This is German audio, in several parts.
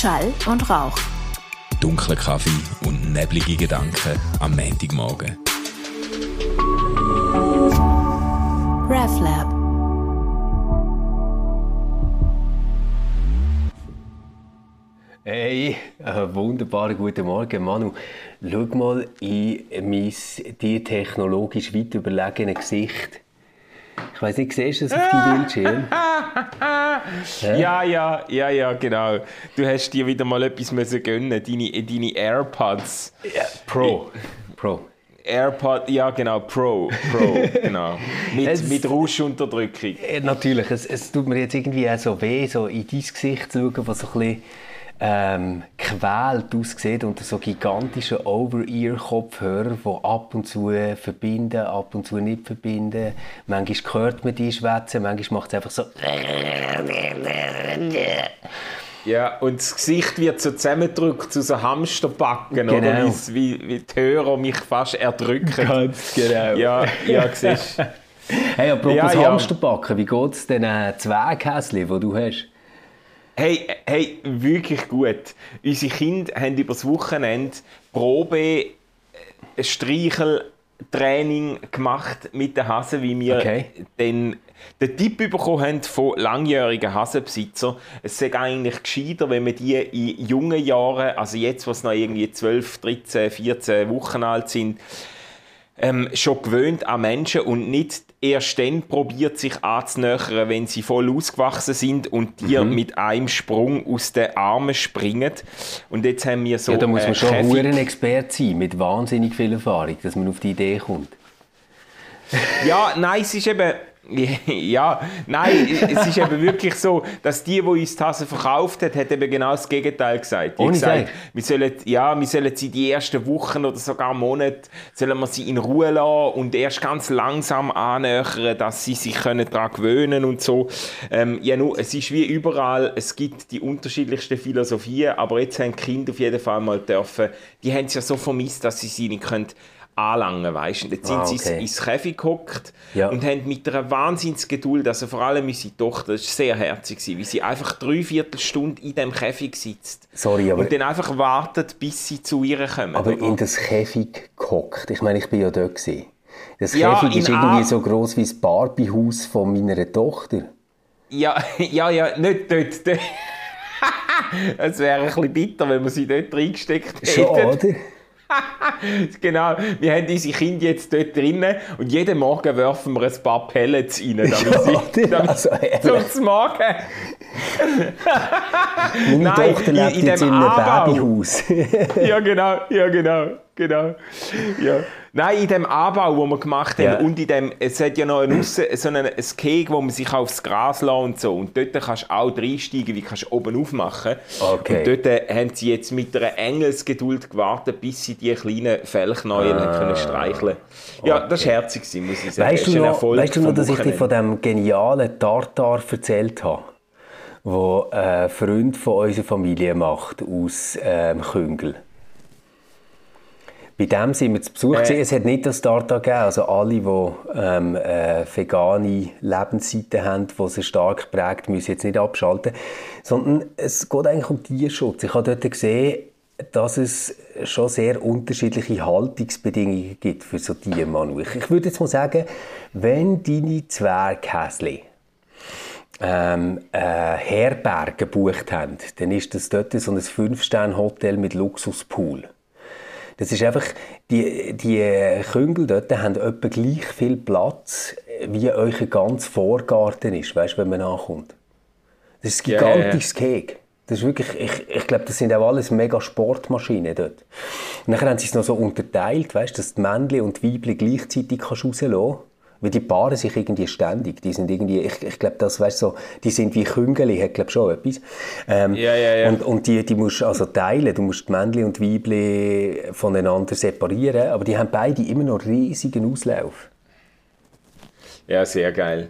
Schall und Rauch. Dunkler Kaffee und neblige Gedanken am Montagmorgen. RefLab. Hey, wunderbaren guten Morgen, Manu. Schau mal in mein dir technologisch weit überlegene Gesicht. Ich weiß nicht, siehst du das auf deinem Bildschirm? Ja, ja, ja, ja, genau. Du hast dir wieder mal etwas müssen gönnen, deine, deine AirPods. Ja, Pro. Pro. AirPod, ja genau, Pro, Pro, genau. Mit, Es- mit Rauschunterdrückung. Natürlich, es, es tut mir jetzt irgendwie auch so weh, so in dein Gesicht zu schauen, was so ein bisschen ähm, quält aussieht unter so gigantischen Over-Ear-Kopfhörern, die ab und zu verbinden, ab und zu nicht verbinden. Manchmal hört man die schwätzen, manchmal macht es einfach so... Ja, und das Gesicht wird so zusammengedrückt zu so Hamsterbacken, oder? Genau. Wie's- Wie, wie die Hörer mich fast erdrücken. Ganz genau. Ja, ja, siehst. Hey, apropos Ja, ja. Hamsterbacken, wie geht es den äh, Zwerghäschen, die du hast? Hey, hey, wirklich gut. Unsere Kinder haben über das Wochenende Probe äh, Streicheltraining gemacht mit den Hasen, wie wir Okay. den, den Tipp bekommen haben von langjährigen Hasenbesitzern. Es sei eigentlich gescheiter, wenn man die in jungen Jahren, also jetzt, wo sie noch irgendwie 12, 13, 14 Wochen alt sind, ähm, schon gewöhnt an Menschen und nicht erst dann probiert, sich anzunähern, wenn sie voll ausgewachsen sind und dir Mhm. mit einem Sprung aus den Armen springen. Und jetzt haben wir so Ja, da muss man äh, schon ein Experte sein, mit wahnsinnig viel Erfahrung, dass man auf die Idee kommt. Ja, nein, es ist eben. Ja, nein, es ist eben wirklich so, dass die, die uns die Hase verkauft hat, hat eben genau das Gegenteil gesagt. Die Ohne gesagt, wir sollen, ja, wir sollen sie die ersten Wochen oder sogar Monate, sollen wir sie in Ruhe lassen und erst ganz langsam annähern, dass sie sich können daran gewöhnen und so. Ähm, ja, nur, es ist wie überall, es gibt die unterschiedlichsten Philosophien, aber jetzt haben die Kinder auf jeden Fall mal dürfen, die haben es ja so vermisst, dass sie sie nicht können anlangen, weißt Jetzt sind Ah, sie okay. ins Käfig gehockt Ja. und haben mit einer Wahnsinnsgeduld, also vor allem unsere Tochter, das war sehr herzig, wie sie einfach drei Viertelstunde in dem Käfig sitzt. Sorry, aber- Und dann einfach wartet, bis sie zu ihr kommen. Aber oder? in das Käfig gehockt. Ich meine, ich bin ja dort. Gewesen. Das Ja, Käfig ist irgendwie A- so groß wie das Barbiehaus von meiner Tochter. ja, ja, ja, nicht dort. dort. Es wäre ein bisschen bitter, wenn wir sie dort reingesteckt Schon, hätten. oder? Genau, wir haben unsere Kinder jetzt dort drinnen und jeden Morgen werfen wir ein paar Pellets rein, damit sie oder? damit, Also, zum Morgen. Meine Nein, Tochter in- lebt in jetzt in einem. Babyhaus. Ja, genau, ja, genau, genau. Ja. Nein, in dem Anbau, wo wir gemacht haben, Ja. und in dem, es hat ja noch Aussen, so einen, ein Keg, wo man sich aufs Gras lässt und so. Und dort kannst du auch reinsteigen, wie kannst du oben aufmachen. Okay. Und dort äh, haben sie jetzt mit einer Engelsgeduld gewartet, bis sie die kleinen Fellknäuel ah. können streicheln Ja, das war herzig, muss ich sagen. Weißt du noch, weißt du noch dass ich dir von dem genialen Tartar erzählt habe? Wo ein Freund von unserer Familie macht aus ähm, Küngel. Bei dem sind wir zu Besuch. Äh. Es hat nicht das Tartar gegeben. Also alle, die ähm, äh, vegane Lebensseite haben, die sie stark prägt, müssen jetzt nicht abschalten. Sondern es geht eigentlich um Tierschutz. Ich habe dort gesehen, dass es schon sehr unterschiedliche Haltungsbedingungen gibt für so Tiere, Manu. Ich, ich würde jetzt mal sagen, wenn deine Zwerghäsli ähm, äh, Herberge gebucht haben, dann ist das dort so ein 5-Sterne-Hotel mit Luxuspool. Das ist einfach, die, die Küngel dort haben etwa gleich viel Platz, wie euer ganz Vorgarten ist, weißt wenn man ankommt. Das ist ein Ja, ja, ja. gigantisches Keg. Das ist wirklich, ich, ich glaube, das sind auch alles mega Sportmaschinen dort. Und dann haben sie es noch so unterteilt, weißt, dass die Männchen und die Weibchen gleichzeitig kannst rauslassen kannst. Weil die paaren sich irgendwie ständig. Die sind irgendwie, ich, ich glaube, das, weißt, so, die sind wie Küngeli, hat glaube schon etwas. Ähm, Ja, ja, ja. Und, und die, die musst also teilen. Du musst die Männchen und die Weibchen voneinander separieren. Aber die haben beide immer noch riesigen Auslauf. Ja, sehr geil.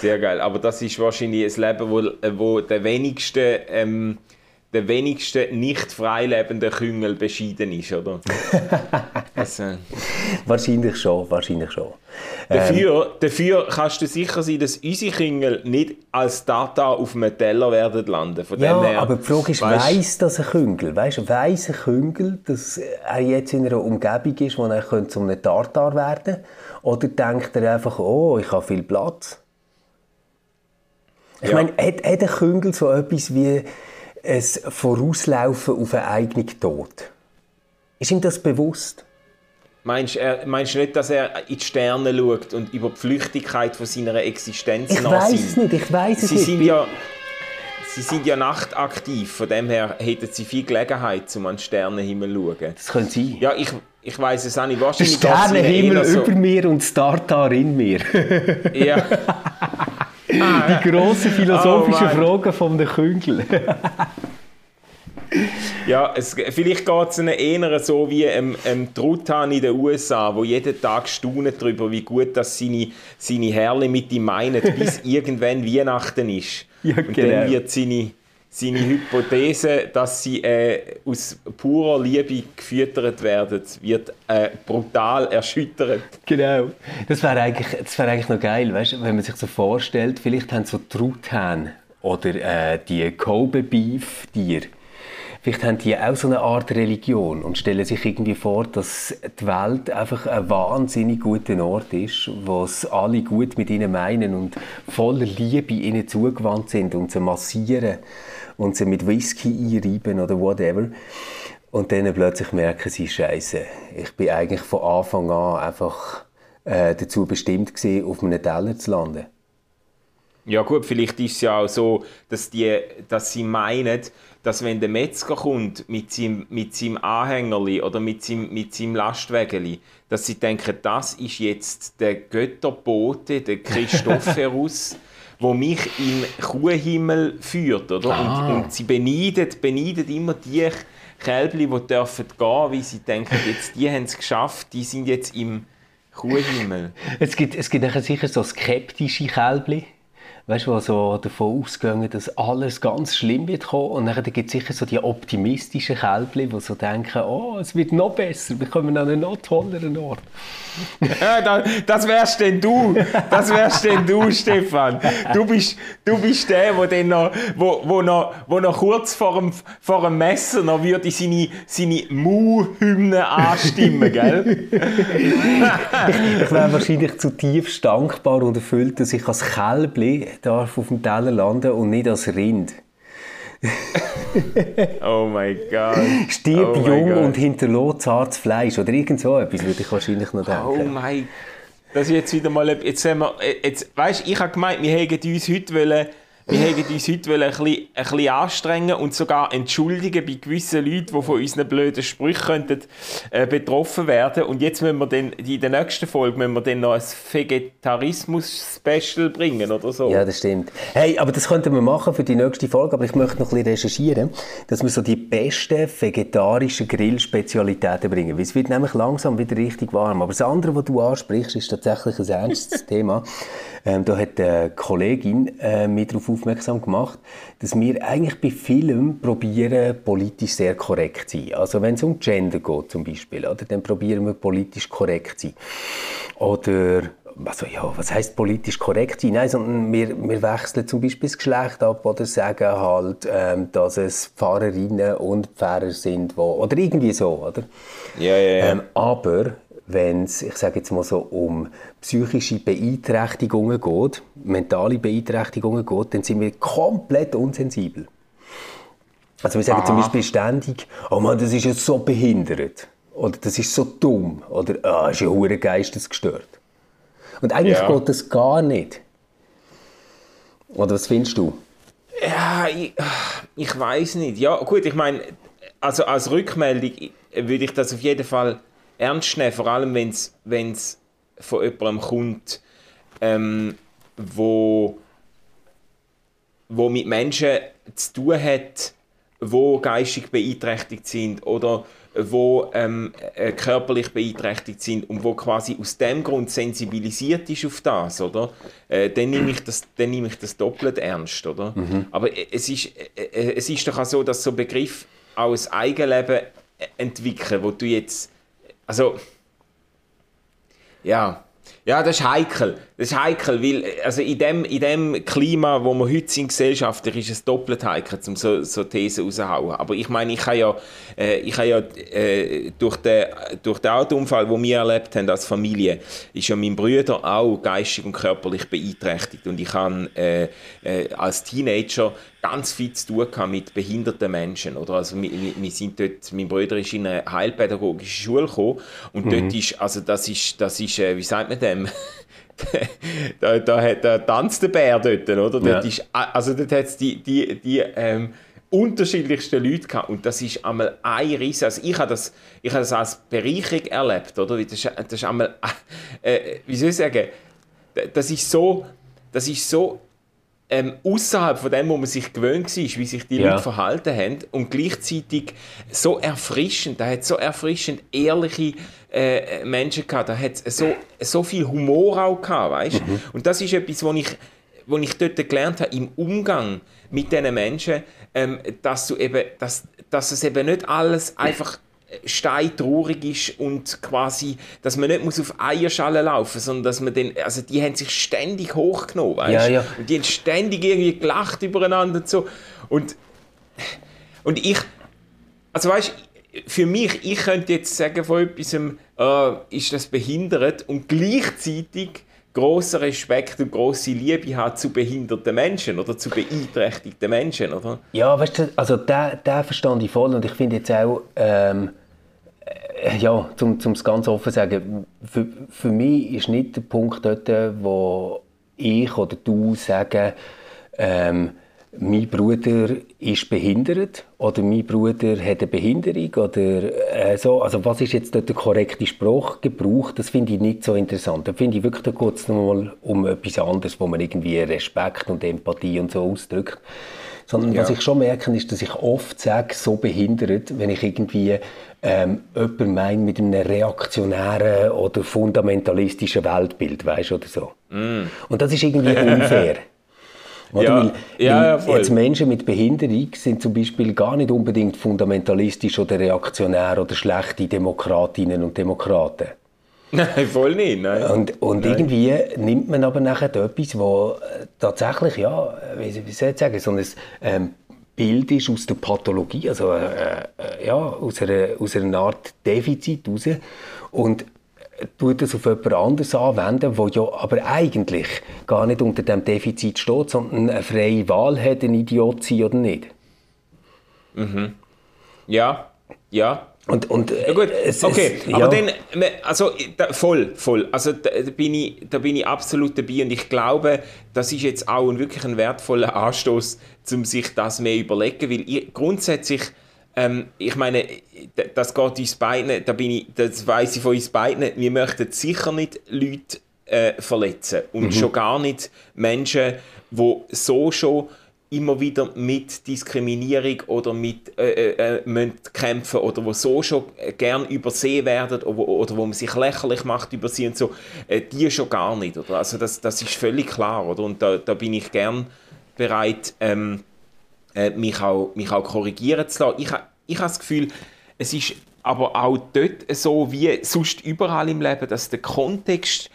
Sehr geil. Aber das ist wahrscheinlich ein Leben, wo, wo der wenigste ähm, der wenigste nicht freilebende Küngel beschieden ist, oder? also. Wahrscheinlich schon, wahrscheinlich schon. Dafür, ähm, dafür kannst du sicher sein, dass unsere Küngel nicht als Tata auf einem Teller werden landen. Von ja, her, aber die Frage ist, weißt, weiss das ein Küngel? Weißt, weiss ein Küngel, dass er jetzt in einer Umgebung ist, wo er zu einem Tartar werden könnte? Oder denkt er einfach, oh, ich habe viel Platz? Ich ja. meine, hat, hat ein Küngel so etwas wie ein Vorauslaufen auf einen eigenen Tod? Ist ihm das bewusst? Meinst, du meinst nicht, dass er in die Sterne schaut und über die Flüchtigkeit von seiner Existenz ich weiß es nicht, ich weiß es sie nicht. Sind ja, sie sind ja nachtaktiv, von dem her hätten sie viel Gelegenheit, um an den Sternenhimmel zu schauen. Das könnte sein. Ja, ich, ich weiß es auch nicht. Wahrscheinlich Der Sternenhimmel so über mir und Startar in mir. ja. Die grossen philosophischen oh, Fragen von der Küngel. ja, es, vielleicht geht es ihnen eher so wie ein ähm, Truthahn in den USA, wo jeden Tag staunet darüber, wie gut das seine, seine Herle mit ihm meinen, bis irgendwann Weihnachten ist. Ja, Und genau. dann wird seine, seine Hypothese, dass sie äh, aus purer Liebe gefüttert werden, wird äh, brutal erschüttert. Genau. Das wäre eigentlich, wär eigentlich noch geil, weißt, wenn man sich so vorstellt, vielleicht haben so Truthahn oder äh, die Kobe Beef Tiere Vielleicht haben die auch so eine Art Religion und stellen sich irgendwie vor, dass die Welt einfach ein wahnsinnig guter Ort ist, wo es alle gut mit ihnen meinen und voller Liebe ihnen zugewandt sind und sie massieren und sie mit Whisky einreiben oder whatever. Und dann plötzlich merken sie, Scheiße, ich bin eigentlich von Anfang an einfach äh, dazu bestimmt gewesen, auf einem Teller zu landen. Ja gut, vielleicht ist es ja auch so, dass, die, dass sie meinen, dass wenn der Metzger kommt mit seinem, mit seinem Anhängerli oder mit seinem, mit seinem Lastwägeli, dass sie denken, das ist jetzt der Götterbote, der Christophorus, wo mich in Kuhhimmel führt, oder? Ah. Und, und, sie beneiden, beneiden immer die Kälbli, die dürfen gehen, wie sie denken, jetzt die haben es geschafft, die sind jetzt im Kuhhimmel. Es gibt, es gibt sicher so skeptische Kälbli weißt du, so davon ausgehen, dass alles ganz schlimm wird kommen. Und dann gibt es sicher so die optimistischen Kälbchen, die so denken, oh, es wird noch besser, wir kommen an einen noch tolleren Ort. ja, das wärst denn du. Das wärst denn du, Stefan. Du bist, du bist der, wo, dann noch, wo, wo, noch, wo noch kurz vor dem, vor dem Messer noch würde seine, seine Mu-Hymne anstimmen, gell? ich, wäre wahrscheinlich zutiefst dankbar und erfüllt, dass ich als Kälbchen darf auf dem Teller landen und nicht als Rind. oh mein Gott. Stirb oh jung und hinterlässt zartes Fleisch oder irgend so etwas, würde ich wahrscheinlich noch denken. Oh mein Das ist jetzt wieder mal... Jetzt haben wir, jetzt, weißt, ich habe gemeint, wir hätten uns heute wollen wir wollten uns heute ein bisschen, ein bisschen anstrengen und sogar entschuldigen bei gewissen Leuten, die von unseren blöden Sprüchen könnten, äh, betroffen werden. Und jetzt müssen wir dann, in der nächsten Folge müssen wir dann noch ein Vegetarismus-Special bringen oder so. Ja, das stimmt. Hey, aber das könnten wir machen für die nächste Folge, aber ich möchte noch ein bisschen recherchieren, dass wir so die besten vegetarischen Grillspezialitäten bringen. Weil es wird nämlich langsam wieder richtig warm. Aber das andere, was du ansprichst, ist tatsächlich ein ernstes Thema. Ähm, da hat eine Kollegin äh, mich darauf aufmerksam gemacht, dass wir eigentlich bei Filmen probieren, politisch sehr korrekt zu sein. Also wenn es um Gender geht zum Beispiel, oder, dann probieren wir politisch korrekt zu sein. Oder also ja, was heißt politisch korrekt sein? Nein, sondern wir, wir wechseln zum Beispiel das Geschlecht ab oder sagen halt, ähm, dass es Pfarrerinnen und Pfarrer sind, wo, oder irgendwie so, oder? Ja, ja, ja. Ähm, aber wenn es, ich sage jetzt mal so, um psychische Beeinträchtigungen geht, mentale Beeinträchtigungen geht, dann sind wir komplett unsensibel. Also wir sagen Aha. zum Beispiel ständig, oh Mann, das ist ja so behindert. Oder das ist so dumm. Oder, ah, ist ja hure geistesgestört. Und eigentlich ja. geht das gar nicht. Oder was findest du? Ja, ich, ich weiß nicht. Ja, gut, ich meine, also als Rückmeldung würde ich das auf jeden Fall ernst nehmen, vor allem wenn es von jemandem kommt, ähm, wo, wo mit Menschen zu tun hat, wo geistig beeinträchtigt sind oder wo ähm, äh, körperlich beeinträchtigt sind und wo quasi aus dem Grund sensibilisiert ist auf das, oder? Äh, dann nehme ich das, dann nehme ich das doppelt ernst, oder? Mhm. Aber es ist, äh, es ist doch auch so, dass so Begriff auch ein Eigenleben entwickeln, wo du jetzt, also ja, ja, das ist heikel. Das ist heikel, weil also in dem, in dem Klima, wo wir heute sind gesellschaftlich, ist es doppelt heikel, um so, so Thesen rauszuhauen. Aber ich meine, ich habe ja, äh, ich habe ja äh, durch, den, durch den Autounfall, den wir erlebt haben als Familie, ist ja mein Bruder auch geistig und körperlich beeinträchtigt. Und ich habe äh, äh, als Teenager ganz viel zu tun mit behinderten Menschen. Oder? Also wir, wir sind dort, mein Bruder ist in eine heilpädagogische Schule gekommen und mhm. dort ist, also das ist, das ist äh, wie sagt man dem? da, da, da tanzt der Bär dort, oder? Ja. Dort ist, also dort hat es die, die, die ähm, unterschiedlichsten Leute gehabt und das ist einmal ein Riesen. Also ich habe das, ich habe das als Bereicherung erlebt, oder? Das ist, das ist einmal, äh, wie soll ich sagen, das ist so, das ist so ähm, außerhalb von dem, wo man sich gewöhnt war, wie sich die ja. Leute verhalten haben und gleichzeitig so erfrischend, da hat so erfrischend ehrliche äh, Menschen gehabt, da hat so, so viel Humor auch gehabt, weißt? Mhm. Und das ist etwas, was ich, was ich dort gelernt habe, im Umgang mit diesen Menschen, ähm, dass, du eben, dass, dass es eben nicht alles einfach steintraurig ist und quasi, dass man nicht muss auf Eierschalen laufen muss, sondern dass man den, also die haben sich ständig hochgenommen, weißt? Ja, ja. Und die haben ständig irgendwie gelacht übereinander und so. Und, und ich, also weißt für mich, ich könnte jetzt sagen von etwas, äh, ist das behindert und gleichzeitig großer Respekt und große Liebe hat zu behinderten Menschen oder zu beeinträchtigten Menschen, oder? Ja, weißt du, also der, verstand ich voll und ich finde jetzt auch, ähm, äh, ja, um es ganz offen zu sagen, für, für mich ist nicht der Punkt dort, wo ich oder du sagen, ähm, mein Bruder ist behindert oder mein Bruder hat eine Behinderung oder äh, so. Also was ist jetzt dort der korrekte Sprachgebrauch? Das finde ich nicht so interessant. Da finde ich wirklich, da geht es nochmal um etwas anderes, wo man irgendwie Respekt und Empathie und so ausdrückt. Sondern ja. was ich schon merke, ist, dass ich oft sage, so behindert, wenn ich irgendwie ähm, jemand meine mit einem reaktionären oder fundamentalistischen Weltbild, weißt oder so. Mm. Und das ist irgendwie unfair. Oder? Ja, Weil, ja, jetzt Menschen mit Behinderung sind zum Beispiel gar nicht unbedingt fundamentalistisch oder reaktionär oder schlechte Demokratinnen und Demokraten. Nein, voll nicht. Nein. Und, und nein. irgendwie nimmt man aber nachher etwas, wo tatsächlich, ja, wie, wie soll ich sagen, so ein ähm, Bild ist aus der Pathologie, also äh, äh, ja, aus einer, aus einer Art Defizit raus und tut das auf jemand anderes anwenden, der ja aber eigentlich gar nicht unter dem Defizit steht, sondern eine freie Wahl hat, ein Idiot zu sein oder nicht. Mhm. Ja, ja, und, und, ja gut, es, okay, es, ja. aber dann, also da, voll, voll, also da, da, bin ich, da bin ich absolut dabei und ich glaube, das ist jetzt auch ein, wirklich ein wertvoller Anstoß, um sich das mehr überlegen, weil ich, grundsätzlich, ähm, ich meine, das geht uns beiden, da bin ich, das weiß ich von uns beiden, wir möchten sicher nicht Leute äh, verletzen und mhm. schon gar nicht Menschen, die so schon immer wieder mit Diskriminierung oder mit äh, äh, äh kämpfen oder wo so schon gern übersehen werden oder, oder wo man sich lächerlich macht über sie und so, äh, die schon gar nicht. Oder? Also das, das ist völlig klar. Oder? Und da, da bin ich gern bereit, ähm, äh, mich, auch, mich auch korrigieren zu lassen. Ich, ich habe das Gefühl, es ist aber auch dort so wie sonst überall im Leben, dass der Kontext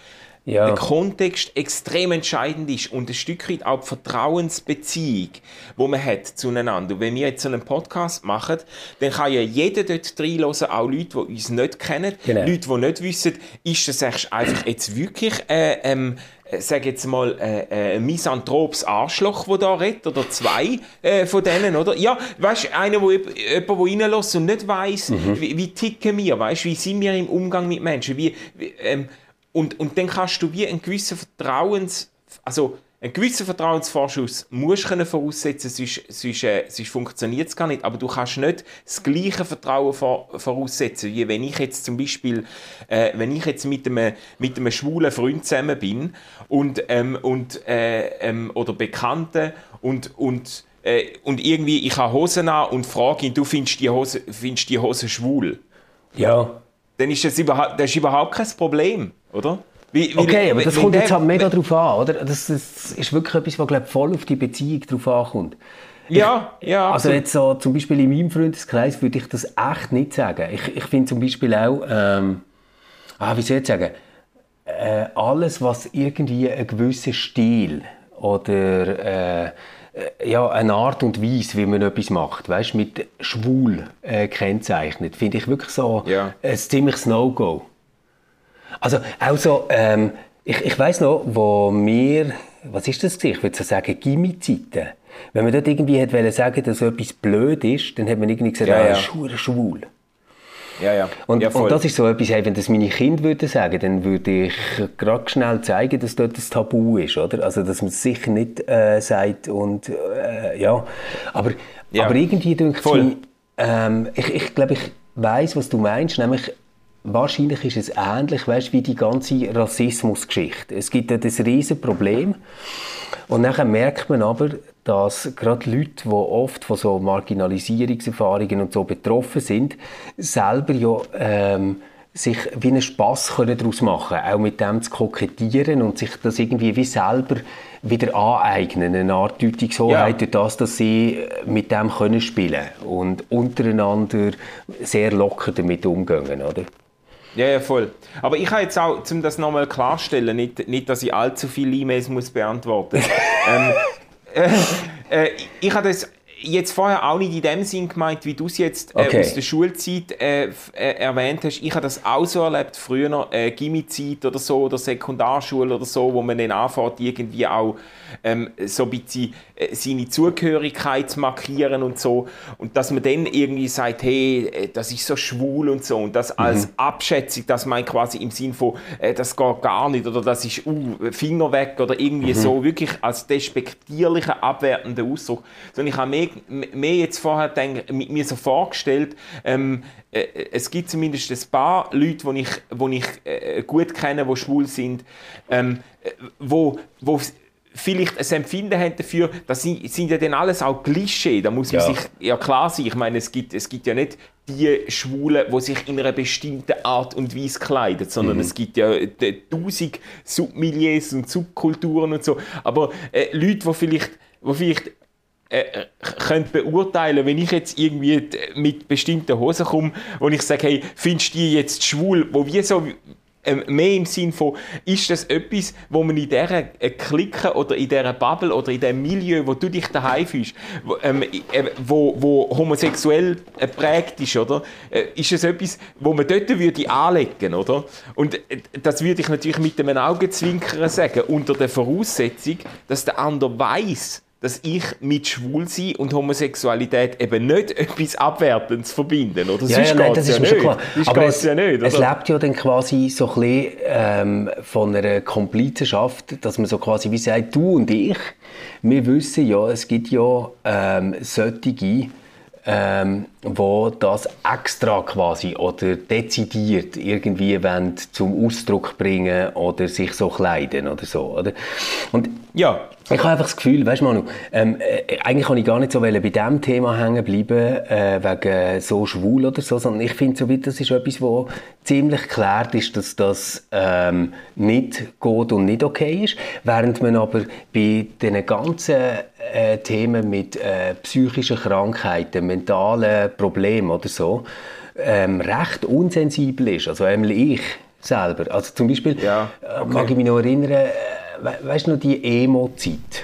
ja. der Kontext extrem entscheidend ist und ein Stück weit auch die Vertrauensbeziehung, wo man hat zueinander. Und wenn wir jetzt so einen Podcast machen, dann kann ja jeder dort reinhören, auch Leute, die uns nicht kennen, genau. Leute, die nicht wissen, ist das einfach jetzt wirklich äh, ähm, äh, sag jetzt mal, äh, äh, ein misanthropes Arschloch, der da redet, oder zwei äh, von denen, oder? Ja, weißt du, einer, wo jemand, der reinlässt und nicht weiss, mhm. wie, wie ticken wir, weißt wie sind wir im Umgang mit Menschen, wie, wie ähm, und, und dann kannst du wie einen gewissen Vertrauens, also einen gewissen Vertrauensvorschuss musst du voraussetzen, sonst, sonst, äh, sonst funktioniert es gar nicht. Aber du kannst nicht das gleiche Vertrauen vor, voraussetzen, wie wenn ich jetzt zum Beispiel, äh, wenn ich jetzt mit einem, mit einem schwulen Freund zusammen bin und, ähm, und, äh, ähm, oder Bekannten und, und äh, und irgendwie, ich habe Hosen an und frage ihn, du findest die Hose, findest die Hose schwul? Ja. Dann ist das überhaupt, das ist überhaupt kein Problem, oder? Wie, wie, okay, aber das kommt jetzt halt mega drauf an, oder? Das, das ist wirklich etwas, was glaub, voll auf die Beziehung drauf ankommt. Ja, ich, ja. Also jetzt so, zum Beispiel in meinem Freundeskreis würde ich das echt nicht sagen. Ich, ich finde zum Beispiel auch, ähm, ah, wie soll ich sagen, äh, alles, was irgendwie einen gewissen Stil oder äh, ja, eine Art und Weise, wie man etwas macht, weißt, mit schwul äh, kennzeichnet, finde ich wirklich so ja. ein ziemliches No-Go. Also auch so, ähm, ich, ich weiß noch, wo wir, was ist das Ich würde so sagen, Gimmi-Zeiten. Wenn man dort irgendwie hätte sagen dass etwas blöd ist, dann hat man irgendwie gesagt, ja, ah, ja. schwul, schwul. Ja, ja. Und, ja, und das ist so etwas, hey, wenn das meine Kinder würden sagen, dann würde ich gerade schnell zeigen, dass dort das Tabu ist, oder? Also, dass man es sicher nicht äh, sagt und, äh, ja. Aber, ja. aber irgendwie denke ich, ähm, ich, ich glaube, ich weiß, was du meinst, nämlich, wahrscheinlich ist es ähnlich, weißt, wie die ganze Rassismusgeschichte. Es gibt ja das riesen Problem und dann merkt man aber, dass gerade Leute, die oft von so Marginalisierungserfahrungen und so betroffen sind, selber ja ähm, sich wie einen Spass daraus machen können, auch mit dem zu kokettieren und sich das irgendwie wie selber wieder aneignen, eine Art Deutungshoheit ja. durch das, dass sie mit dem können spielen und untereinander sehr locker damit umgehen, oder? Ja, ja, voll. Aber ich habe jetzt auch, um das nochmal klarstellen, nicht, nicht, dass ich allzu viele E-Mails muss beantworten muss. ähm, äh, äh, ich habe das jetzt vorher auch nicht in dem Sinn gemeint, wie du es jetzt äh, okay. aus der Schulzeit äh, äh, erwähnt hast. Ich habe das auch so erlebt, früher, äh, Gimmi-Zeit oder so, oder Sekundarschule oder so, wo man dann anfängt, irgendwie auch ähm, so ein bisschen äh, seine Zugehörigkeit zu markieren und so. Und dass man dann irgendwie sagt, hey, äh, das ist so schwul und so. Und das mhm. als Abschätzung, dass man quasi im Sinn von, äh, das geht gar nicht oder das ist uh, Finger weg oder irgendwie mhm. so, wirklich als despektierlicher, abwertender Ausdruck. Sondern ich habe mehr, mehr jetzt vorher denk, mir so vorgestellt, ähm, äh, es gibt zumindest ein paar Leute, die ich, wo ich äh, gut kenne, die schwul sind, ähm, wo, wo vielleicht ein Empfinden haben dafür, das sind, sind ja dann alles auch Klischee, da muss man ja. sich ja klar sein, ich meine, es gibt, es gibt ja nicht die Schwulen, die sich in einer bestimmten Art und Weise kleiden, sondern mhm. es gibt ja tausend Submilieus und Subkulturen und so, aber äh, Leute, die vielleicht, die vielleicht äh, könnt beurteilen, wenn ich jetzt irgendwie mit bestimmten Hosen komme und ich sage, hey, findest du die jetzt schwul, wo wir so mehr im Sinn von, ist das etwas, wo man in dieser äh, Clique oder in dieser Bubble oder in dem Milieu, wo du dich daheim fühlst, wo, ähm, äh, wo, homosexuell äh, prägt ist, oder? Äh, ist es etwas, wo man dort würde anlegen, oder? Und äh, das würde ich natürlich mit einem Augenzwinkern sagen, unter der Voraussetzung, dass der andere weiß, dass ich mit Schwulsein und Homosexualität eben nicht etwas Abwertendes verbinden, oder? Ja, ja, nein, das ist ja schon klar. Aber es, ja nicht, es lebt ja dann quasi so ein bisschen ähm, von einer Komplizenschaft, dass man so quasi wie sagt, du und ich, wir wissen ja, es gibt ja ähm, solche, ähm, wo das extra quasi oder dezidiert irgendwie zum Ausdruck bringen oder sich so kleiden oder so, oder? Und ja, ich habe einfach das Gefühl, weißt du Manu, ähm, äh, eigentlich kann ich gar nicht so bei diesem Thema hängen bleiben, äh, wegen so schwul oder so, sondern ich finde, so das ist etwas, wo ziemlich klar ist, dass das ähm, nicht gut und nicht okay ist, während man aber bei den ganzen äh, Themen mit äh, psychischen Krankheiten, mentalen Problemen oder so, ähm, recht unsensibel ist. Also einmal ich selber. Also zum Beispiel ja, äh, okay. mag ich mich noch erinnern, äh, we weißt du noch die Emo-Zeit?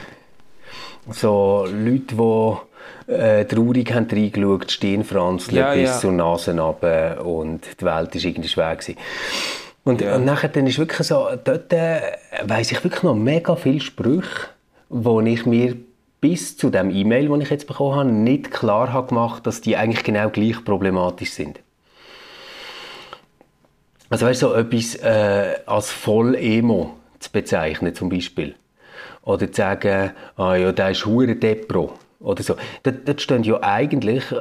So Leute, die äh, traurig haben reingeschaut, Stirnfranzle ja, bis ja. zur Nase runter und die Welt war irgendwie schwer. Gewesen. Und, ja. und nachher dann ist wirklich so, dort äh, weiss ich wirklich noch mega viele Sprüche, wo ich mir bis zu dem E-Mail, das ich jetzt bekommen habe, nicht klar habe gemacht, dass die eigentlich genau gleich problematisch sind. Also du, so etwas äh, als Voll-Emo zu bezeichnen zum Beispiel. Oder zu sagen, ah ja, der ist hure Depro. Oder so. Dort stehen ja eigentlich äh,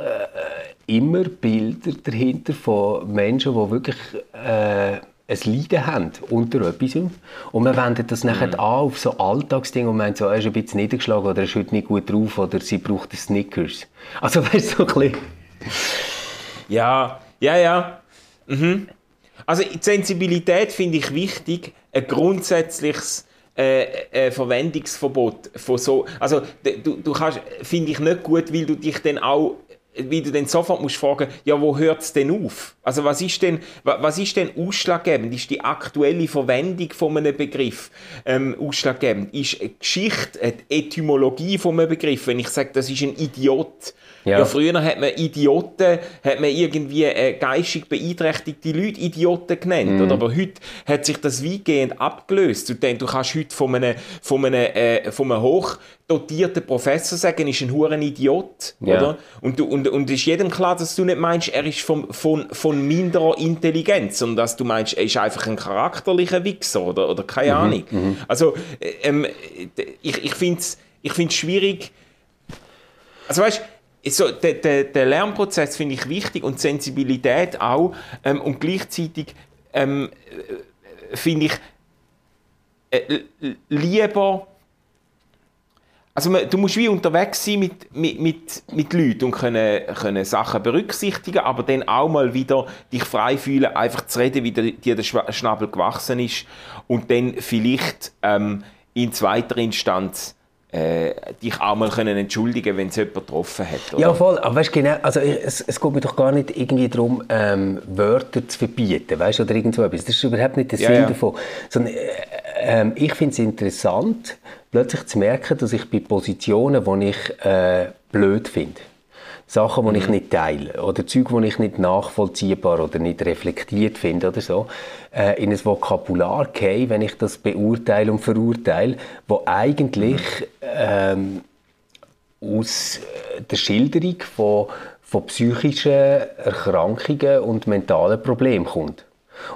immer Bilder dahinter von Menschen, die wirklich äh, ein Leiden haben unter etwas und man wendet das nachher mhm. an auf so Alltagsdinge und meint so, er ist ein bisschen niedergeschlagen oder er ist heute nicht gut drauf oder sie braucht Snickers. Also weißt du, so ein bisschen... Ja, ja, ja. Mhm. Also die Sensibilität finde ich wichtig, ein grundsätzliches äh, äh, Verwendungsverbot von so, also du, du kannst, finde ich nicht gut, weil du dich dann auch wie du dann sofort musst fragen, ja, wo hört es denn auf? Also was ist denn, was ist denn ausschlaggebend? Ist die aktuelle Verwendung von einem Begriff ähm, ausschlaggebend? Ist eine Geschichte, eine Etymologie von einem Begriff? Wenn ich sage, das ist ein Idiot, ja. ja. früher hat man Idioten, hat man irgendwie äh, geistig beeinträchtigte Leute Idioten genannt. Mhm. Oder? Aber heute hat sich das weitgehend abgelöst. Du, denkst, du kannst heute von einem, von einem, äh, von einem hochdotierten Professor sagen, ist ein huren Idiot. Ja. Oder? Und, du, und, und ist jedem klar, dass du nicht meinst, er ist vom, von, von minderer Intelligenz, sondern dass du meinst, er ist einfach ein charakterlicher Wichser oder, oder keine mhm. Ahnung. Mhm. Also, äh, ähm, ich, ich finde es ich find's schwierig. Also weißt so, der, der, der Lernprozess finde ich wichtig und Sensibilität auch. Ähm, und gleichzeitig ähm, äh, finde ich äh, lieber. Also man, du musst wie unterwegs sein mit, mit, mit, mit Leuten und können, können Sachen berücksichtigen, aber dann auch mal wieder dich frei fühlen, einfach zu reden, wie dir der Schnabel gewachsen ist und dann vielleicht ähm, in zweiter Instanz äh, dich auch mal können entschuldigen wenn es jemand getroffen hat. Oder? Ja, voll. Aber weißt, genau, also es, es geht mir doch gar nicht irgendwie darum, ähm, Wörter zu verbieten, weißt, oder irgend so etwas. Das ist überhaupt nicht der Sinn ja. davon. Sondern, äh, äh, ich finde es interessant, plötzlich zu merken, dass ich bei Positionen, die ich äh, blöd finde, Sachen, die mhm. ich nicht teile oder Zeug, die ich nicht nachvollziehbar oder nicht reflektiert finde oder so, äh, in ein Vokabular gehe, wenn ich das beurteile und verurteile, wo eigentlich ähm, aus der Schilderung von, von psychischen Erkrankungen und mentalen Problemen kommt.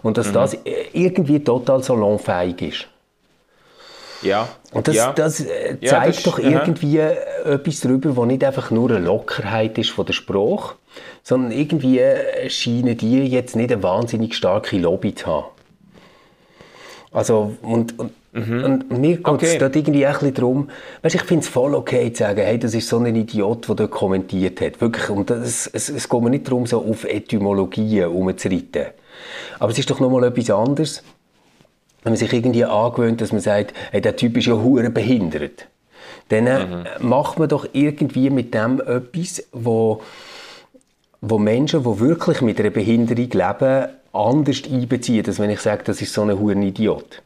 Und dass mhm. das irgendwie total salonfähig ist. Ja. Und das, ja. das äh, zeigt ja, das, doch irgendwie aha. etwas darüber, was nicht einfach nur eine Lockerheit ist von der Sprache, sondern irgendwie äh, scheinen die jetzt nicht eine wahnsinnig starke Lobby zu haben. Also, und, und, mhm. und mir geht es okay. dort irgendwie auch ein darum, weißt, ich finde es voll okay zu sagen, hey, das ist so ein Idiot, der dort kommentiert hat. Wirklich, und das, es, es geht mir nicht darum, so auf Etymologien umzureiten. Aber es ist doch nochmal etwas anderes, wenn man sich irgendwie angewöhnt, dass man sagt, hey, der Typ ist ja hure behindert, dann äh, mhm. macht man doch irgendwie mit dem etwas, wo, wo Menschen, die wirklich mit einer Behinderung leben, anders einbeziehen, als wenn ich sage, das ist so ein huren Idiot.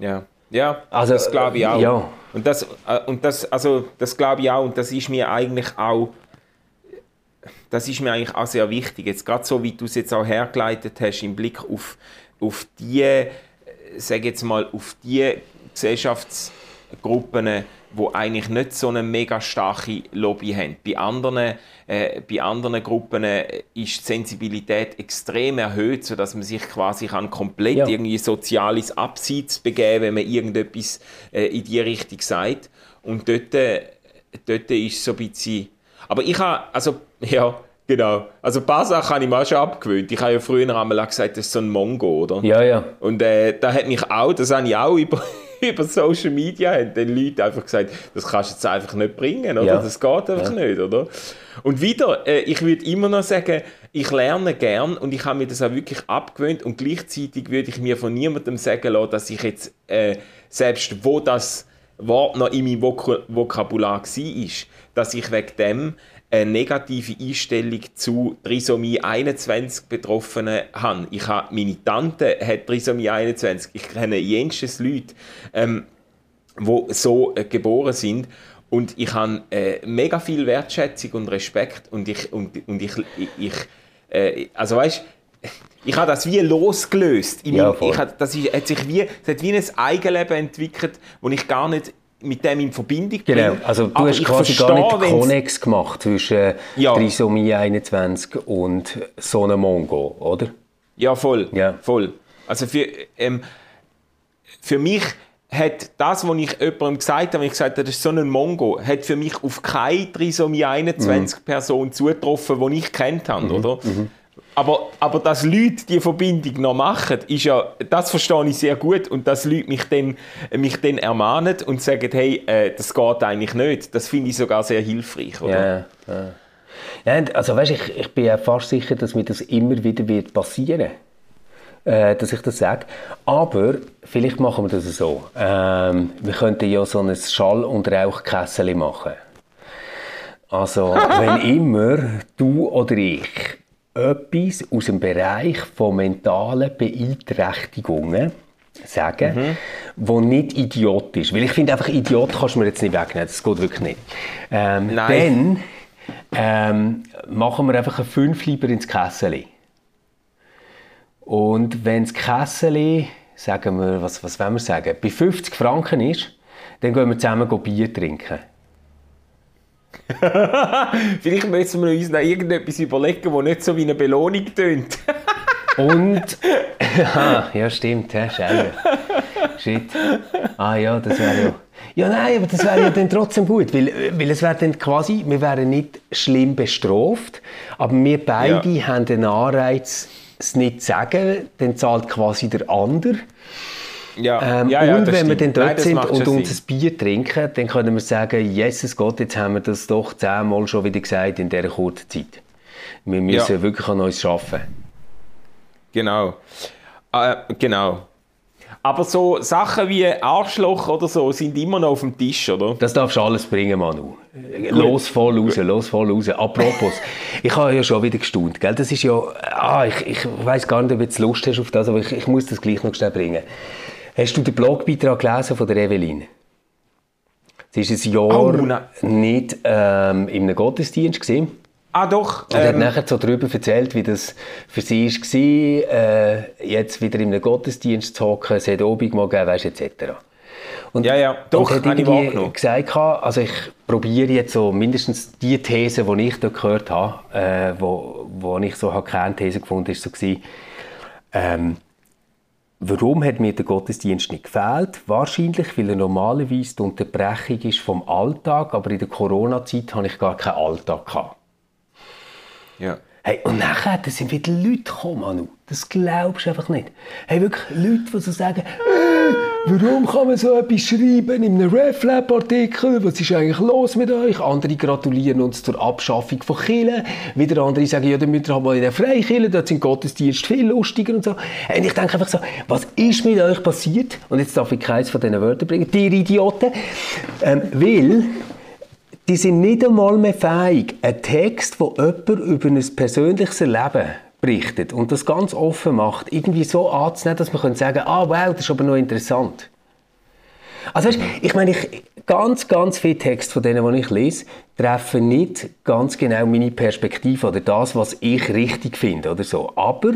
Ja, ja, also, das glaube ich auch. Ja. Und das, äh, und das, also, das glaube ich auch und das ist mir eigentlich auch das ist mir eigentlich auch sehr wichtig. Jetzt gerade so, wie du es jetzt auch hergeleitet hast, im Blick auf, auf die sage jetzt mal, auf die Gesellschaftsgruppen, wo eigentlich nicht so eine mega starke Lobby haben. Bei anderen, äh, bei anderen Gruppen äh, ist die Sensibilität extrem erhöht, sodass man sich quasi kann komplett ja. irgendwie soziales Abseits begeben, wenn man irgendetwas äh, in die Richtung sagt. Und dort, äh, dort ist so ein bisschen... Aber ich habe, also, ja, Genau. Also ein paar Sachen habe ich mir schon abgewöhnt. Ich habe ja früher einmal gesagt, das ist so ein Mongo, oder? Ja, ja. Und äh, da hat mich auch, das habe ich auch über, über Social Media, haben den Leuten einfach gesagt, das kannst du jetzt einfach nicht bringen, oder? Ja. Das geht einfach ja. nicht, oder? Und wieder, äh, ich würde immer noch sagen, ich lerne gern und ich habe mir das auch wirklich abgewöhnt und gleichzeitig würde ich mir von niemandem sagen lassen, dass ich jetzt, äh, selbst wo das Wort noch in meinem Vok Vokabular war, dass ich wegen dem eine negative Einstellung zu Trisomie 21 Betroffenen habe. Ich habe, meine Tante hat Trisomie 21. Ich kenne jenstes Leute, ähm, die so äh, geboren sind. Und ich habe äh, mega viel Wertschätzung und Respekt. Und ich, und, und ich, ich äh, also weißt ich habe das wie losgelöst. Ja, ich, ich, das ist, hat sich wie, das hat wie ein Eigenleben entwickelt, wo ich gar nicht mit dem in Verbindung genau. bin. also du Aber hast quasi verstehe, gar nicht Connex gemacht zwischen ja. Trisomie 21 und so einem Mongo, oder? Ja, voll. Ja. voll. Also für, ähm, für mich hat das, was ich jemandem gesagt habe, ich gesagt habe, das ist so ein Mongo, hat für mich auf keine Trisomie 21 mhm. Person zugetroffen, die ich kennt habe, mhm. oder? Mhm. Aber, aber dass Leute die Verbindung noch machen, ist ja, das verstehe ich sehr gut. Und dass Leute mich dann, mich dann ermahnen und sagen, hey, äh, das geht eigentlich nicht, das finde ich sogar sehr hilfreich. Oder? Ja, ja. ja also weißt, ich, ich bin ja fast sicher, dass mir das immer wieder wird passieren äh, dass ich das sage. Aber vielleicht machen wir das so. Ähm, wir könnten ja so ein Schall- und Rauchkessel machen. Also, wenn immer du oder ich etwas aus dem Bereich von mentalen Beeinträchtigungen sagen, mhm. wo nicht Idiot ist. Weil ich finde einfach, Idiot kannst du mir jetzt nicht wegnehmen, das geht wirklich nicht. Ähm, Dann ähm, machen wir einfach ein 5 lieber ins Kessel. Und wenn das Kessel, sagen wir, was, was wollen wir sagen, bei 50 Franken ist, dann gehen wir zusammen Bier trinken. Vielleicht müssen wir uns noch irgendetwas überlegen, das nicht so wie eine Belohnung tönt. Und. ah, ja, stimmt, ja, Scheiße. Shit. Ah ja, das wäre ja. Ja, nein, aber das wäre ja dann trotzdem gut, weil, weil es wäre dann quasi, wir wären nicht schlimm bestraft, aber wir beide ja. haben den Anreiz, es nicht zu sagen, dann zahlt quasi der andere. Ja, ähm, ja, ja, und wenn wir dann dort Nein, sind und uns ein Bier trinken, dann können wir sagen, Jesus Gott, jetzt haben wir das doch zehnmal schon wieder gesagt in dieser kurzen Zeit. Wir müssen ja. wirklich an uns arbeiten. Genau. Äh, genau. Aber so Sachen wie Arschloch oder so sind immer noch auf dem Tisch, oder? Das darfst du alles bringen, Manu. Los voll raus, los voll raus. Apropos, ich habe ja schon wieder gestaunt, gell? Das ist ja, ah, ich, ich weiß gar nicht, ob du jetzt Lust hast auf das, aber ich, ich muss das gleich noch schnell bringen. Hast du den Blogbeitrag gelesen von der Evelyn? Sie war ein Jahr oh, nicht ähm, in einem Gottesdienst. Gewesen. Ah, doch. Und ähm, hat nachher so darüber erzählt, wie das für sie war, äh, jetzt wieder in einem Gottesdienst zu hocken, es hat Obig mal gegeben, weißt, etc. Und, ja, ja, doch, und hat irgendwie gesagt, also ich probiere jetzt so mindestens die These, die ich da gehört habe, äh, wo, wo ich so habe keine These gefunden, ist so gewesen, ähm, Warum hat mir der Gottesdienst nicht gefehlt? Wahrscheinlich, weil er normalerweise die Unterbrechung ist vom Alltag, aber in der Corona-Zeit hatte ich gar keinen Alltag. Gehabt. Ja. Hey, und nachher sind wieder Leute gekommen, Manu. Das glaubst du einfach nicht. Hey, wirklich Leute, die so sagen, äh, warum kann man so etwas schreiben in einem RefLab-Artikel? Was ist eigentlich los mit euch? Andere gratulieren uns zur Abschaffung von Killen. Wieder andere sagen, ja, dann müsst ihr halt mal in der Freikirche, dort sind Gottesdienste viel lustiger und so. Und ich denke einfach so, was ist mit euch passiert? Und jetzt darf ich keins von diesen Wörtern bringen. Die Idioten. Ähm, weil die sind nicht einmal mehr fähig, einen Text, wo jemand über ein persönliches Leben berichtet und das ganz offen macht, irgendwie so anzunehmen, dass man sagen kann, ah wow, das ist aber noch interessant. Also weißt, ich meine, ich, ganz, ganz viele Texte von denen, die ich lese, treffen nicht ganz genau meine Perspektive oder das, was ich richtig finde oder so. Aber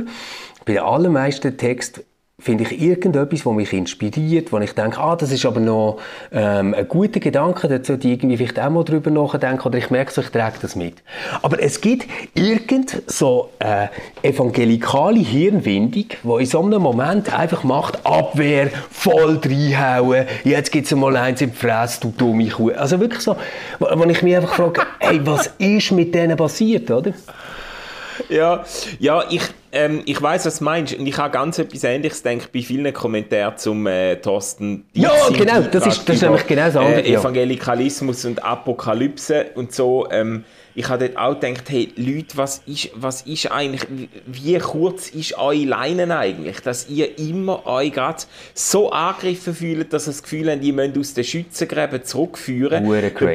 bei den allermeisten Texten finde ich irgendetwas, was mich inspiriert, wo ich denke, ah, das ist aber noch ähm, ein guter Gedanke, da sollte ich irgendwie vielleicht auch mal drüber nachdenken oder ich merke so, ich trage das mit. Aber es gibt irgend so äh, evangelikale Hirnwindung, die in so einem Moment einfach macht, Abwehr, voll reinhauen, jetzt gibt es mal eins im Fress, du dumme Kuh. Also wirklich so, wo, wo ich mich einfach frage, hey, was ist mit denen passiert, oder? Ja, ja, ich, ähm, ich weiß, was du meinst. Und ich habe ganz etwas Ähnliches denke bei vielen Kommentaren zum äh, Thorsten Ja, genau, das ist, das ist nämlich genau das andere. Äh, Evangelikalismus und Apokalypse und so. Ähm, ich habe dort auch gedacht, hey, Leute, was ist, was ist eigentlich, wie kurz ist eure Leinen eigentlich, dass ihr immer euch gerade so angegriffen fühlt, dass ihr das Gefühl habt, ihr müsst aus den Schützengräben zurückführen.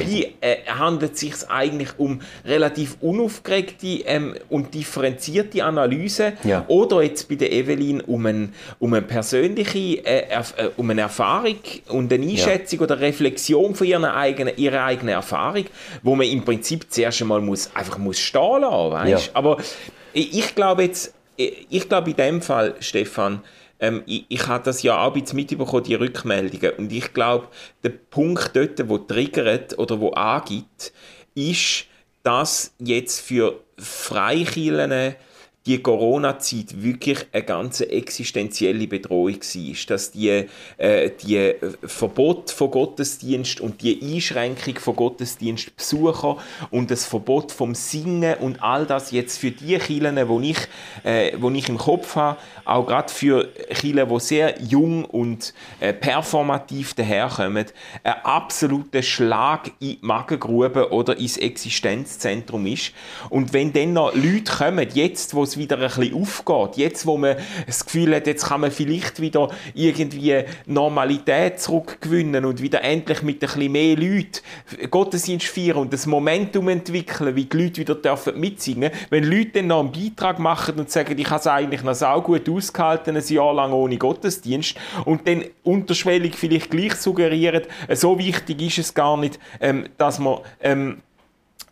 Dabei äh, handelt es sich eigentlich um relativ unaufgeregte ähm, und differenzierte Analyse ja. oder jetzt bei der Evelyn um, ein, um eine persönliche äh, äh, um eine Erfahrung und eine Einschätzung ja. oder Reflexion von ihrer eigenen, ihrer eigenen Erfahrung, wo man im Prinzip zuerst einmal muss, einfach muss stehen lassen, weißt? Ja. Aber ich, glaube jetzt, ich glaube in dem Fall, Stefan, ähm, ich, ich habe das ja auch ein bisschen mitbekommen, die Rückmeldungen. Und ich glaube, der Punkt dort, wo triggert oder wo angibt, ist, dass jetzt für Freikirchen die Corona-Zeit wirklich eine ganz existenzielle Bedrohung war. Dass die, äh, die Verbot von Gottesdienst und die Einschränkung von Gottesdienstbesucher und das Verbot vom Singen und all das jetzt für die Kirchen, wo ich, äh, wo ich im Kopf habe, auch gerade für Kirchen, die sehr jung und äh, performativ daherkommen, ein absoluter Schlag in die Magengrube oder ins Existenzzentrum ist. Und wenn dann noch Leute kommen, jetzt, wo es wieder ein bisschen aufgeht, jetzt, wo man das Gefühl hat, jetzt kann man vielleicht wieder irgendwie Normalität zurückgewinnen und wieder endlich mit ein bisschen mehr Leuten Gottesdienst feiern und das Momentum entwickeln, wie die Leute wieder dürfen mitsingen. Wenn Leute dann noch einen Beitrag machen und sagen, ich habe es eigentlich noch sau gut ausgehalten, ein Jahr lang ohne Gottesdienst und dann unterschwellig vielleicht gleich suggerieren, so wichtig ist es gar nicht, ähm, dass man ähm,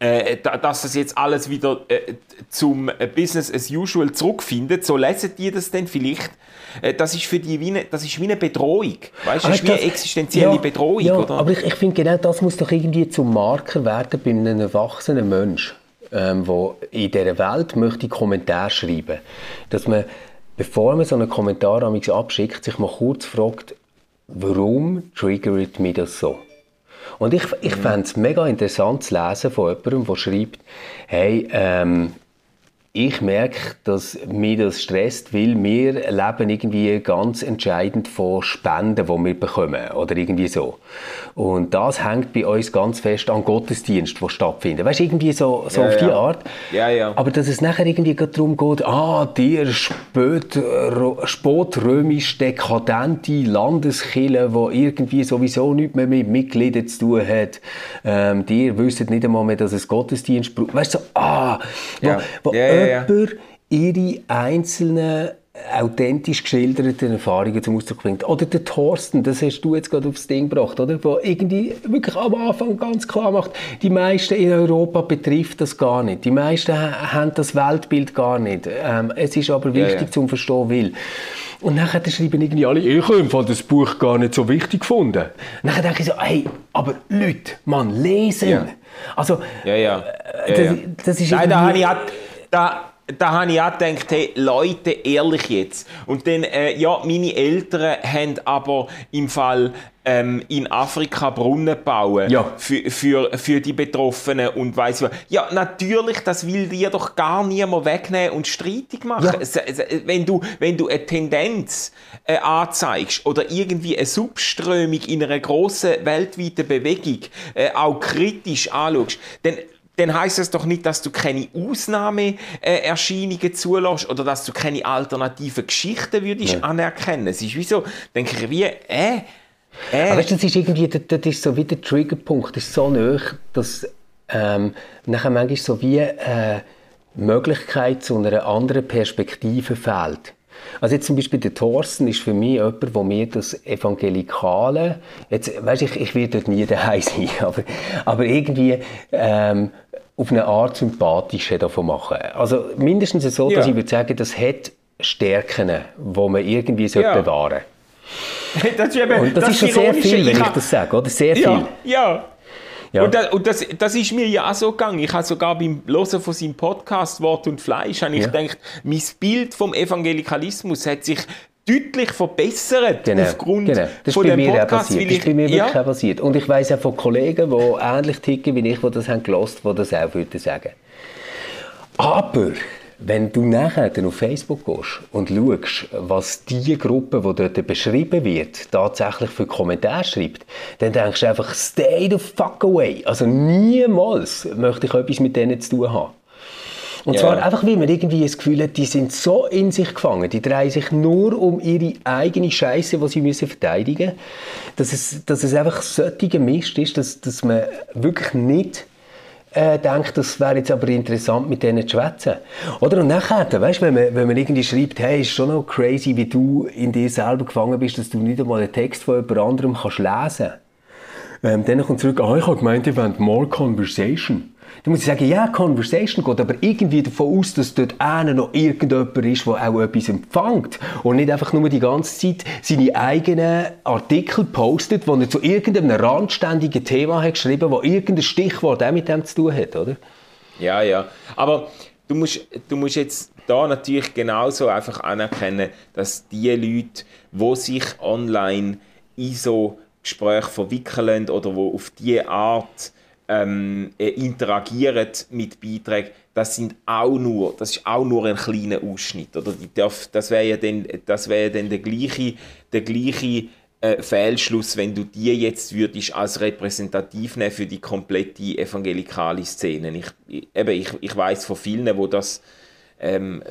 äh, dass das jetzt alles wieder äh, zum Business as usual zurückfindet, so lesen die das dann vielleicht. Äh, das ist für die wie eine, das ist wie eine Bedrohung. Weißt, das ist wie eine existenzielle ja, Bedrohung. Ja, oder? aber ich, ich finde genau das muss doch irgendwie zum Marker werden bei einem erwachsenen Mensch, ähm, wo in dieser Welt möchte Kommentar schreiben, dass man bevor man so einen Kommentar abschickt, sich mal kurz fragt, warum triggert mich das so? Und ich, ich fände es mega interessant zu lesen von jemandem, der schreibt, hey, ähm, ich merke, dass mich das stresst, weil wir leben irgendwie ganz entscheidend von Spenden, die wir bekommen oder irgendwie so. Und das hängt bei uns ganz fest an Gottesdienst, die stattfinden. Weißt du, irgendwie so, so ja, auf die ja. Art. Ja, ja. Aber dass es nachher irgendwie darum geht, ah, die spätrömisch dekadente Landeskille, die irgendwie sowieso nichts mehr mit Mitgliedern zu tun hat, ähm, die wissen nicht einmal mehr, dass es Gottesdienst braucht. Weißt du, so, ah, wo, wo Ja, ja, ja. jemand ihre einzelnen authentisch geschilderten Erfahrungen zum Ausdruck bringt. Oder der Thorsten, das hast du jetzt gerade aufs Ding gebracht, oder? Wo irgendwie wirklich am Anfang ganz klar macht, die meisten in Europa betrifft das gar nicht. Die meisten ha- haben das Weltbild gar nicht. Ähm, es ist aber Ja, wichtig ja. zum Verstehen will. Und nachher schreiben irgendwie alle, ich habe das Buch gar nicht so wichtig gefunden. Und dann denke ich so, hey, aber Leute, man, lesen. Ja. Also, Ja, ja. äh, ja, das, ja. das ist Nein, da habe ich da, da habe ich auch gedacht, hey, Leute, ehrlich jetzt. Und dann, äh, ja, meine Eltern haben aber im Fall ähm, in Afrika Brunnen bauen Ja. für, für, für die Betroffenen und weiss was. Ja, natürlich, das will dir doch gar niemand wegnehmen und streitig machen. Ja. Wenn, du, wenn du eine Tendenz äh, anzeigst oder irgendwie eine Subströmung in einer grossen weltweiten Bewegung äh, auch kritisch anschaust, dann dann heißt das doch nicht, dass du keine Ausnahmeerscheinungen zulässt oder dass du keine alternativen Geschichten würdest anerkennen. Es ist wie so, denke ich, wie, äh, äh. Aber weißt, du, das ist irgendwie, das, das ist so wie der Triggerpunkt, das ist so nahe, dass ähm, nachher manchmal so wie äh, Möglichkeit zu einer anderen Perspektive fehlt. Also jetzt zum Beispiel der Thorsten ist für mich jemand, wo mir das Evangelikale, jetzt, weißt, ich, ich werde dort nie daheim sein, aber, aber irgendwie ähm, auf eine Art sympathisch davon machen. Also mindestens so, dass Ja. ich würde sagen, das hat Stärken, die man irgendwie Ja. bewahren sollte. das ist, eben, Und das, ist schon sehr viel, wenn ich das sage, oder? Sehr viel. Ja, ja. Und, das, und das, das ist mir ja auch so gegangen. Ich habe sogar beim Hören von seinem Podcast Wort und Fleisch habe ich Ja. gedacht, mein Bild vom Evangelikalismus hat sich deutlich verbessert Genau, aufgrund genau. Das ist von bei dem mir auch Podcast. passiert. Das ist bei mir ja, wirklich auch passiert. Und ich weiss auch von Kollegen, die ähnlich ticken wie ich, die das haben gelost, die das auch würden sagen. Aber wenn du nachher dann auf Facebook gehst und schaust, was die Gruppe, die dort beschrieben wird, tatsächlich für Kommentare schreibt, dann denkst du einfach, stay the fuck away. Also niemals möchte ich etwas mit denen zu tun haben. Und Ja. zwar einfach, weil man irgendwie das Gefühl hat, die sind so in sich gefangen, die drehen sich nur um ihre eigene Scheiße, die sie müssen verteidigen müssen, dass es, dass es einfach solcher Mist ist, dass, dass man wirklich nicht äh, denkt, das wäre jetzt aber interessant, mit denen zu schwätzen. Oder? Und nachher, weißt, wenn, man, wenn man irgendwie schreibt, hey, ist schon noch crazy, wie du in dir selber gefangen bist, dass du nicht einmal einen Text von jemand anderem kannst lesen ähm, dann kommt zurück, ah, ich habe gemeint, ihr wollt more conversation. Dann muss ich sagen, ja, Conversation geht aber irgendwie davon aus, dass dort einer noch irgendjemand ist, der auch etwas empfängt. Und nicht einfach nur die ganze Zeit seine eigenen Artikel postet, die er zu irgendeinem randständigen Thema hat geschrieben, wo irgendein Stichwort auch mit dem zu tun hat, oder? ja, ja. Aber du musst, du musst jetzt da natürlich genauso einfach anerkennen, dass die Leute, die sich online in so Gespräche verwickeln oder wo auf diese Art ähm, äh, interagieren mit Beiträgen, das sind auch nur, das ist auch nur ein kleiner Ausschnitt, oder? Das wäre ja dann, das wäre dann der gleiche, der gleiche äh, Fehlschluss, wenn du die jetzt würdest als repräsentativ nehmen für die komplette evangelikale Szene. Ich, eben, ich, ich weiß von vielen, wo das ähm,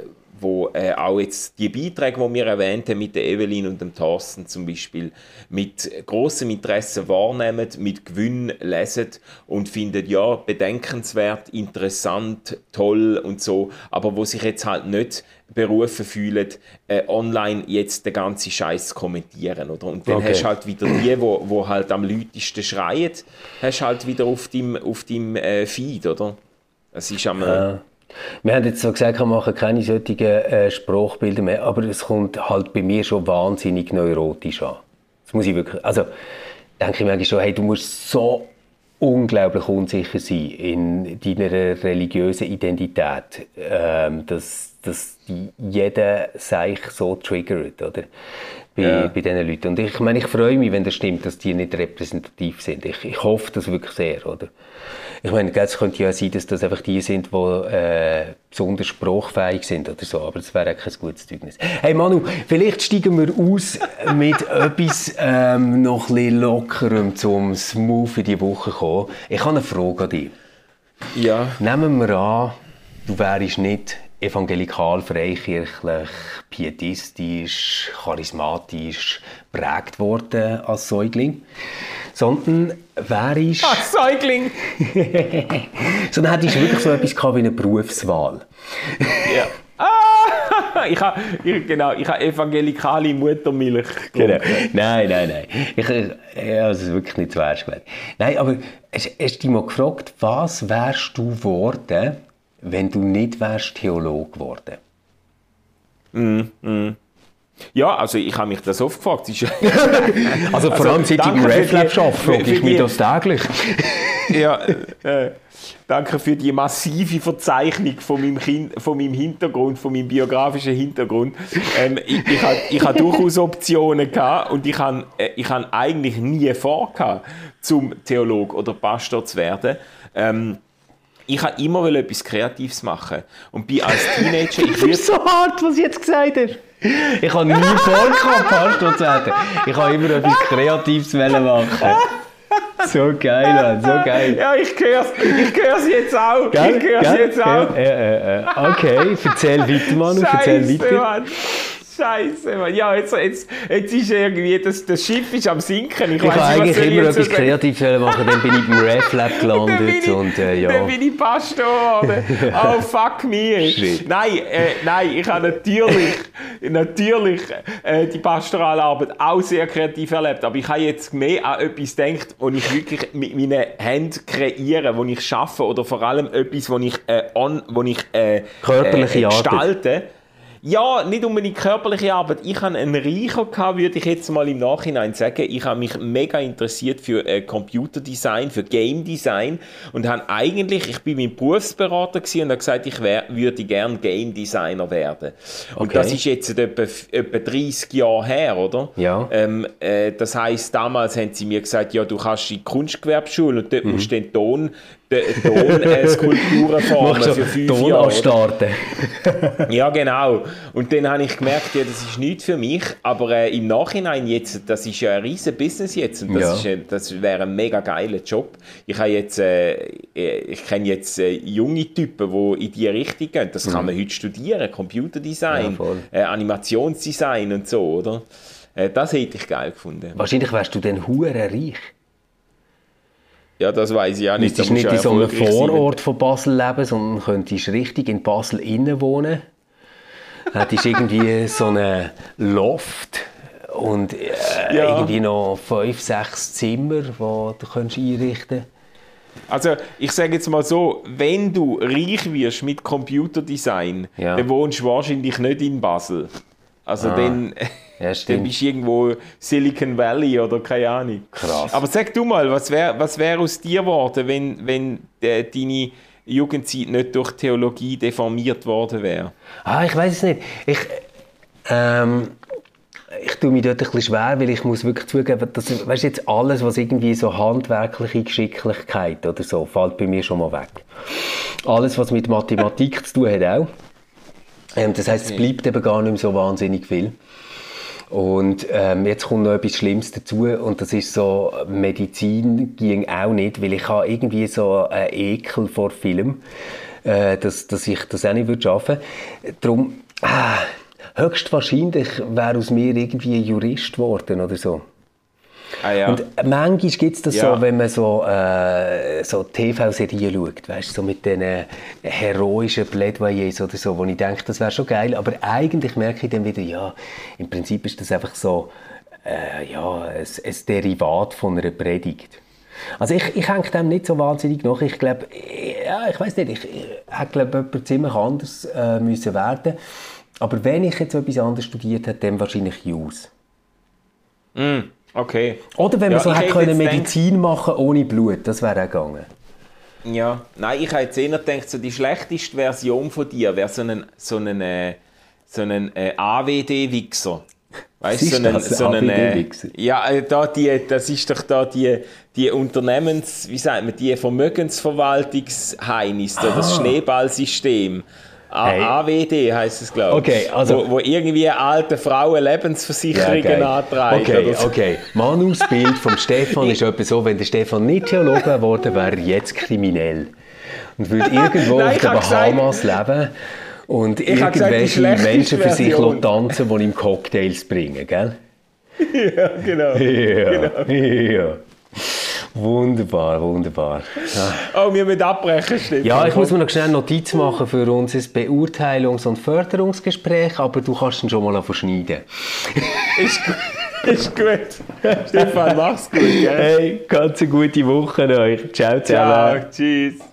wo äh, auch jetzt die Beiträge, die wir erwähnt haben, mit der Evelyn und dem Thorsten zum Beispiel, mit großem Interesse wahrnehmen, mit Gewinn lesen und finden, ja, bedenkenswert, interessant, toll und so, aber wo sich jetzt halt nicht berufen fühlen, äh, online jetzt den ganzen Scheiß zu kommentieren, oder? Und dann okay. hast du halt wieder die, wo, wo halt am lautesten schreien, hast halt wieder auf deinem, auf äh, Feed, oder? Das ist am... Ja wir haben jetzt so gesagt, wir machen keine solchen äh, Sprachbilder mehr, aber es kommt halt bei mir schon wahnsinnig neurotisch an. Das muss ich wirklich, also denke ich mir schon, hey, du musst so unglaublich unsicher sein in deiner religiösen Identität, ähm, dass, dass jeder sich so triggert, oder? Bei, ja. bei diesen Leuten. Und ich meine, ich freue mich, wenn das stimmt, dass die nicht repräsentativ sind. Ich, ich hoffe das wirklich sehr, oder? Ich meine, es könnte ja sein, dass das einfach die sind, die äh, besonders spruchfähig sind oder so, aber das wäre kein gutes Zeugnis. Hey Manu, vielleicht steigen wir aus mit etwas ähm, noch ein bisschen lockerem, zum smooth in die Woche kommen. Ich habe eine Frage an dich. Ja. Nehmen wir an, du wärst nicht evangelikal, freikirchlich, pietistisch, charismatisch prägt worden als Säugling, sondern wärst... Als Säugling! sondern hättest du wirklich so etwas gehabt wie eine Berufswahl. ja. Ah, ich habe genau, ich habe evangelikale Muttermilch. Genau. Nein, nein, nein. Ich, ja, das ist wirklich nicht so ernst gemeint. Nein, aber hast, hast du dich mal gefragt, was wärst du geworden, wenn du nicht wärst Theologe geworden? Mm, mm. Ja, also ich habe mich das oft gefragt. also vor allem seit ich im RefLab arbeite, frage ich mich das täglich. ja, äh, danke für die massive Verzeichnung von meinem, kind, von meinem Hintergrund, von meinem biografischen Hintergrund. Ähm, ich, ich, hatte, ich hatte durchaus Optionen gehabt und ich habe, äh, ich eigentlich nie vor, zum Theolog oder Pastor zu werden. Ähm, ich habe immer etwas Kreatives machen und bin als Teenager... Ich würde so hart, was du jetzt gesagt hast. Ich habe nie vor, Pastor zu werden. Ich habe immer etwas Kreatives machen. So geil, Mann, so geil. Ja, ich höre ich hör's jetzt auch. Gell? Ich höre jetzt auch. Ja, ja, ja, okay, erzähl weiter, Manu, erzähl weiter. Mann. Scheiße, Mann. Ja, jetzt, jetzt, jetzt ist irgendwie, das, das Schiff ist am Sinken. Ich, ich habe eigentlich immer etwas Kreatives machen, dann bin ich beim RefLab gelandet ich, und äh, ja. Dann bin ich Pastor geworden. Oh, fuck me. Nein, äh, nein, ich habe natürlich, natürlich äh, die pastorale Arbeit auch sehr kreativ erlebt, aber ich habe jetzt mehr an etwas gedacht, wo ich wirklich mit meinen Händen kreiere, wo ich schaffe oder vor allem etwas, wo ich, äh, on, wo ich äh, Körperliche äh, gestalte. Arbeit ja, nicht unbedingt körperliche Arbeit. Ich hatte einen Reicher, gehabt, würde ich jetzt mal im Nachhinein sagen. Ich habe mich mega interessiert für äh, Computerdesign, für Game Design und habe eigentlich, ich bin mein Berufsberater und habe gesagt, ich wär, würde gerne Game Designer werden. Und okay. das ist jetzt etwa, etwa 30 Jahre her, oder? Ja. Ähm, äh, das heisst, damals haben sie mir gesagt, ja, du kannst in die Kunstgewerbeschule und dort mhm. musst du den Ton Tonskulpturen formen für fünf Ton Jahre. starten. ja, genau. Und dann habe ich gemerkt, ja, das ist nichts für mich, aber äh, im Nachhinein jetzt, das ist ja ein riesen Business jetzt und das, ja. das wäre ein mega geiler Job. Ich habe jetzt, äh, äh ich kenne jetzt äh, junge Typen, die in diese Richtung gehen. Das mhm. kann man heute studieren, Computerdesign, ja, äh, Animationsdesign und so, oder? Äh, das hätte ich geil gefunden. Wahrscheinlich wärst du dann hure reich. Ja, das weiß ich auch nicht. Du nicht in so einem Vorort sein. von Basel leben, sondern könntest richtig in Basel innen wohnen. Hättest irgendwie so einen Loft und äh, ja. irgendwie noch fünf, sechs Zimmer, die du könntest einrichten Also ich sage jetzt mal so, wenn du reich wirst mit Computerdesign, ja. dann wohnst du wahrscheinlich nicht in Basel. Also ah. dann... Ja, Dann bist du irgendwo Silicon Valley oder keine Ahnung. Krass. Aber sag du mal, was wäre was wär aus dir geworden, wenn, wenn äh, deine Jugendzeit nicht durch Theologie deformiert worden wäre? Ah, ich weiß es nicht. Ich, ähm, ich tue mich dort ein bisschen schwer, weil ich muss wirklich zugeben, dass, weißt, jetzt alles, was irgendwie so handwerkliche Geschicklichkeit oder so, fällt bei mir schon mal weg. Alles, was mit Mathematik zu tun hat, auch. Ähm, das heißt, es bleibt eben gar nicht mehr so wahnsinnig viel. Und ähm, jetzt kommt noch etwas Schlimmes dazu und das ist so, Medizin ging auch nicht, weil ich habe irgendwie so einen Ekel vor Film, äh, dass, dass ich das auch nicht würde schaffen. Darum, ah, höchstwahrscheinlich wäre aus mir irgendwie ein Jurist geworden oder so. Ah, ja. Und manchmal gibt es das Ja. so, wenn man so, äh, so TV-Serien schaut, weißt so mit diesen heroischen Plädoyers oder so, wo ich denke, das wäre schon geil, aber eigentlich merke ich dann wieder, ja, im Prinzip ist das einfach so, äh, ja, ein, ein Derivat von einer Predigt. Also ich, ich hänge dem nicht so wahnsinnig nach. Ich glaube, ja, ich weiß nicht, ich, ich hätte glaube jemand ziemlich anders äh, müssen werden. Aber wenn ich jetzt etwas anderes studiert hätte, dann wahrscheinlich Jus. Okay. Oder wenn man Ja, so ich hätte können Medizin machen ohne Blut, das wäre auch gegangen. Ja, nein, ich habe jetzt eher gedacht, so die schlechteste Version von dir wäre so ein, so ein, äh, so ein äh, AWD-Wichser. Weißt Was so ist ein, das, so ein, äh? Ja, äh, da die, das ist doch da die, die Unternehmens, wie sagt man, die Vermögensverwaltungsheinis, da, das Schneeballsystem. Hey. AWD heisst es, glaube ich. Okay, also- Wo, wo irgendwie alte Frauen Lebensversicherungen geil. antreiben. Okay, so. okay. Manus Bild vom Stefan ist etwa so, wenn der Stefan nicht Theologe geworden wäre, er jetzt kriminell. Und würde irgendwo Nein, auf den hab gesagt- Bahamas leben und gesagt, irgendwelche schlechteste Menschen für sich tanzen, die ihm Cocktails bringen, gell? Ja, genau. Ja, ja. Wunderbar, wunderbar. Oh, wir müssen abbrechen, Stefan. Ja, ich muss mir noch schnell Notiz machen für unser Beurteilungs- und Förderungsgespräch, aber du kannst ihn schon mal verschneiden. Ist gut. Ist gut. Stefan, mach's gut, gell? Hey, ganz eine gute Woche euch. Ciao zusammen. Ciao, tschüss.